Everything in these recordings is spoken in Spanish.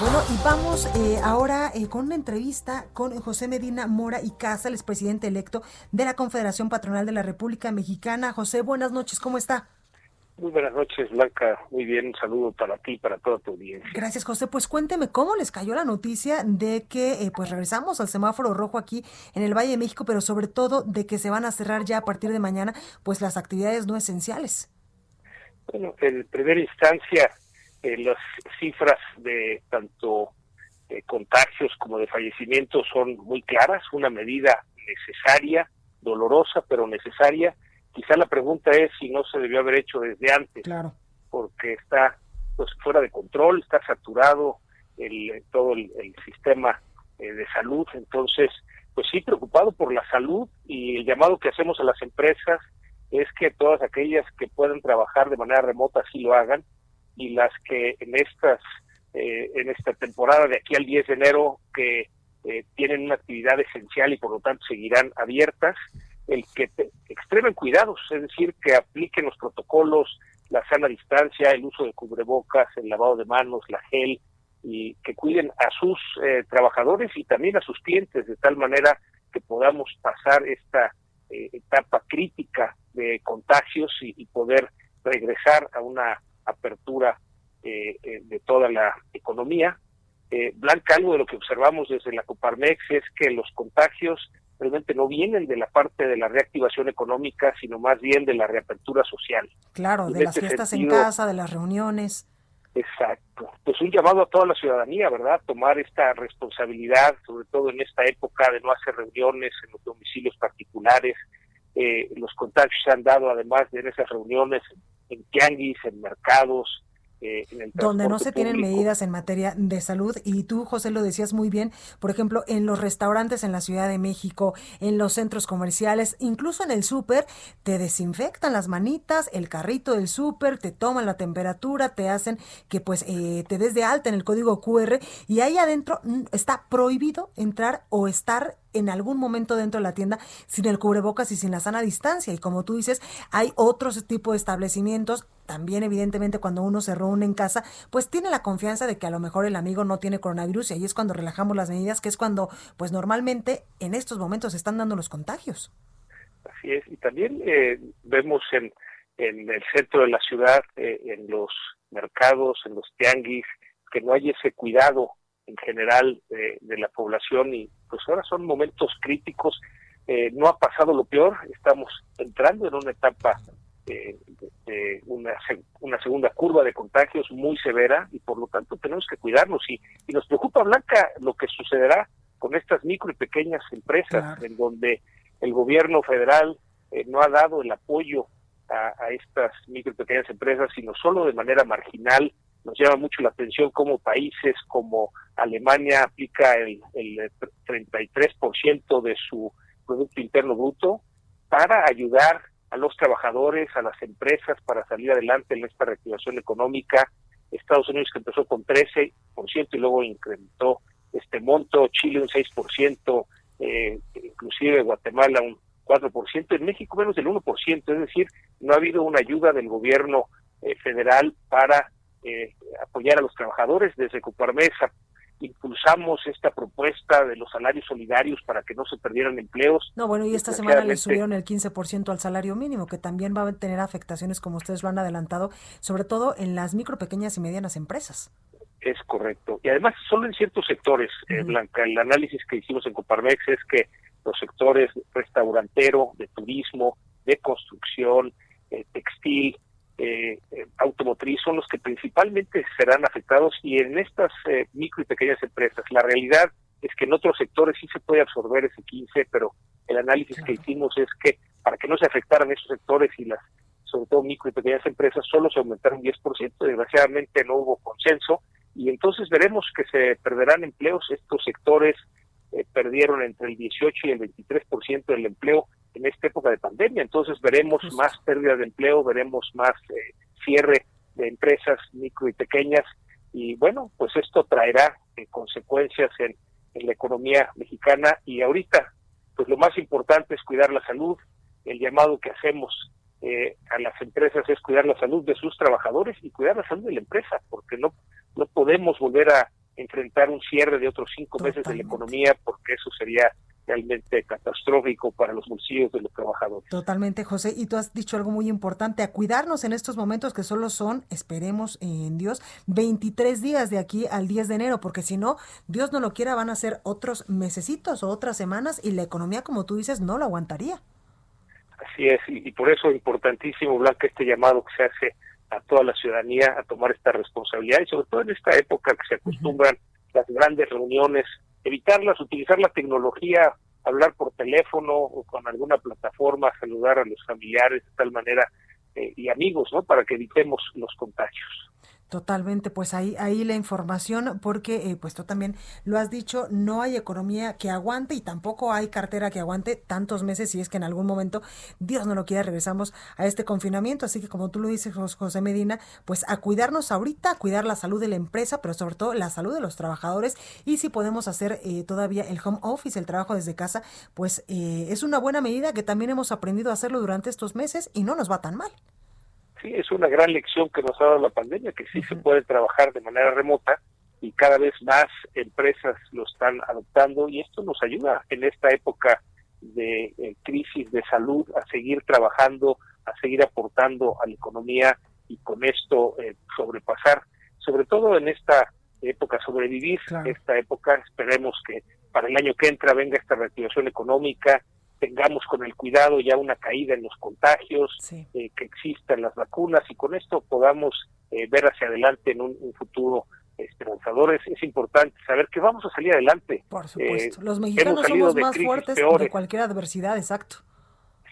Bueno, y vamos eh, ahora eh, con una entrevista con José Medina Mora y Casa, el expresidente electo de la Confederación Patronal de la República Mexicana. José, buenas noches, ¿cómo está? Muy buenas noches, Blanca. Muy bien, un saludo para ti y para toda tu audiencia. Gracias, José. Pues cuénteme cómo les cayó la noticia de que eh, pues regresamos al semáforo rojo aquí en el Valle de México, pero sobre todo de que se van a cerrar ya a partir de mañana pues las actividades no esenciales. Bueno, en primera instancia, eh, las cifras de tanto eh, contagios como de fallecimientos son muy claras, una medida necesaria, dolorosa, pero necesaria Quizá la pregunta es si no se debió haber hecho desde antes, claro. porque está pues fuera de control, está saturado el, todo el, sistema eh, de salud, entonces pues sí preocupado por la salud y el llamado que hacemos a las empresas es que todas aquellas que puedan trabajar de manera remota sí lo hagan y las que en estas eh, en esta temporada de aquí al 10 de enero que eh, tienen una actividad esencial y por lo tanto seguirán abiertas el que extremen cuidados, es decir, que apliquen los protocolos, la sana distancia, el uso de cubrebocas, el lavado de manos, la gel, y que cuiden a sus eh, trabajadores y también a sus clientes, de tal manera que podamos pasar esta eh, etapa crítica de contagios y, poder regresar a una apertura de toda la economía. Blanca, algo de lo que observamos desde la Coparmex es que los contagios realmente no vienen de la parte de la reactivación económica, sino más bien de la reapertura social. Claro, de las este fiestas en casa, de las reuniones. Exacto. Pues un llamado a toda la ciudadanía, ¿verdad? Tomar esta responsabilidad, sobre todo en esta época de no hacer reuniones en los domicilios particulares. Eh, los contagios se han dado además de esas reuniones en tianguis, en mercados, eh, donde no se tienen medidas en materia de salud. Y tú José lo decías muy bien por ejemplo en los restaurantes en la Ciudad de México en los centros comerciales incluso en el súper te desinfectan las manitas el carrito del súper te toman la temperatura te hacen que pues eh, te des de alta en el código QR y ahí adentro mm, está prohibido entrar o estar en algún momento dentro de la tienda sin el cubrebocas y sin la sana distancia. Y como tú dices, hay otros tipos de establecimientos. También, evidentemente, cuando uno se reúne en casa, pues tiene la confianza de que a lo mejor el amigo no tiene coronavirus y ahí es cuando relajamos las medidas, que es cuando, pues normalmente en estos momentos se están dando los contagios. Así es. Y también eh, vemos en, en el centro de la ciudad, eh, en los mercados, en los tianguis, que no hay ese cuidado en general eh, de la población y pues ahora son momentos críticos. Eh, no ha pasado lo peor, estamos entrando en una etapa eh, de una, una segunda curva de contagios muy severa y por lo tanto tenemos que cuidarnos y, y nos preocupa Blanca lo que sucederá con estas micro y pequeñas empresas en donde el gobierno federal no ha dado el apoyo a, a estas micro y pequeñas empresas, sino solo de manera marginal nos llama mucho la atención cómo países como Alemania aplica el, el 33% de su Producto Interno Bruto para ayudar a los trabajadores, a las empresas para salir adelante en esta reactivación económica. Estados Unidos que empezó con 13% y luego incrementó este monto, Chile un 6%, eh, inclusive Guatemala un 4%, en México menos del 1%, es decir, no ha habido una ayuda del gobierno eh, federal para eh, apoyar a los trabajadores. Desde Coparmesa impulsamos esta propuesta de los salarios solidarios para que no se perdieran empleos. No, bueno, y esta semana le subieron el 15% al salario mínimo, que también va a tener afectaciones, como ustedes lo han adelantado, sobre todo en las micro, pequeñas y medianas empresas. Es correcto. Y además, solo en ciertos sectores, eh, Blanca, el análisis que hicimos en Coparmex es que los sectores restaurantero, de turismo, de construcción, eh, textil, eh, eh, automotriz son los que principalmente serán afectados y en estas eh, micro y pequeñas empresas la realidad es que en otros sectores sí se puede absorber ese 15, pero el análisis que hicimos es que para que no se afectaran esos sectores y las sobre todo micro y pequeñas empresas, solo se aumentaron 10%. Desgraciadamente no hubo consenso y entonces veremos que se perderán empleos. Estos sectores eh, perdieron entre el 18 y el 23% del empleo en esta época de pandemia. Entonces veremos más pérdida de empleo, veremos más eh, cierre de empresas micro y pequeñas. Y bueno, pues esto traerá eh, consecuencias en, en la economía mexicana. Y ahorita pues lo más importante es cuidar la salud, el llamado que hacemos eh, a las empresas es cuidar la salud de sus trabajadores y cuidar la salud de la empresa, porque no, no podemos volver a enfrentar un cierre de otros cinco meses de la economía, porque eso sería realmente catastrófico para los bolsillos de los trabajadores. Totalmente, José. Y tú has dicho algo muy importante, a cuidarnos en estos momentos que solo son, esperemos en Dios, 23 días de aquí al 10 de enero, porque si no, Dios no lo quiera, van a ser otros mesecitos o otras semanas y la economía, como tú dices, no lo aguantaría. Así es, y, por eso es importantísimo, Blanca, este llamado que se hace a toda la ciudadanía a tomar esta responsabilidad y sobre todo en esta época que se acostumbran las grandes reuniones, evitarlas, utilizar la tecnología, hablar por teléfono o con alguna plataforma, saludar a los familiares de tal manera eh, y amigos, ¿no? Para que evitemos los contagios. Totalmente, pues ahí, ahí la información, porque eh, pues tú también lo has dicho, no hay economía que aguante y tampoco hay cartera que aguante tantos meses si es que en algún momento, Dios no lo quiera, regresamos a este confinamiento. Así que como tú lo dices, José Medina, pues a cuidarnos ahorita, a cuidar la salud de la empresa, pero sobre todo la salud de los trabajadores y si podemos hacer eh, todavía el home office, el trabajo desde casa, pues eh, es una buena medida que también hemos aprendido a hacerlo durante estos meses y no nos va tan mal. Sí, es una gran lección que nos ha dado la pandemia, que sí se puede trabajar de manera remota y cada vez más empresas lo están adoptando y esto nos ayuda en esta época de eh, crisis de salud a seguir trabajando, a seguir aportando a la economía y con esto eh, sobrepasar, sobre todo en esta época, sobrevivir esta época. Esperemos que para el año que entra venga esta reactivación económica, tengamos con el cuidado ya una caída en los contagios, eh, que existan las vacunas y con esto podamos eh, ver hacia adelante en un, futuro esperanzador. Es, importante saber que vamos a salir adelante. Por supuesto, eh, los mexicanos somos más fuertes de cualquier adversidad, exacto.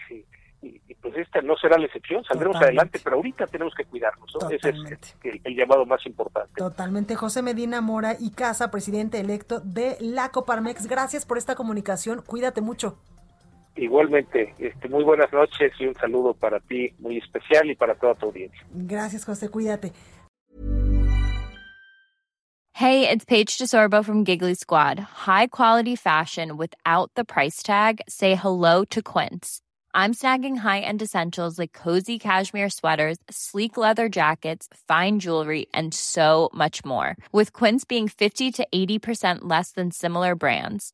Sí, y, pues esta no será la excepción, saldremos adelante, pero ahorita tenemos que cuidarnos, Ese es el, llamado más importante. Totalmente. José Medina Mora y Casa, presidente electo de la Coparmex, gracias por esta comunicación, cuídate mucho. Igualmente, este, muy buenas noches y un saludo para ti muy especial y para toda tu audiencia. Gracias, José. Cuídate. Hey, it's Paige DeSorbo from Giggly Squad. High quality fashion without the price tag. Say hello to Quince. I'm snagging high-end essentials like cozy cashmere sweaters, sleek leather jackets, fine jewelry, and so much more. With Quince being 50 to 80% less than similar brands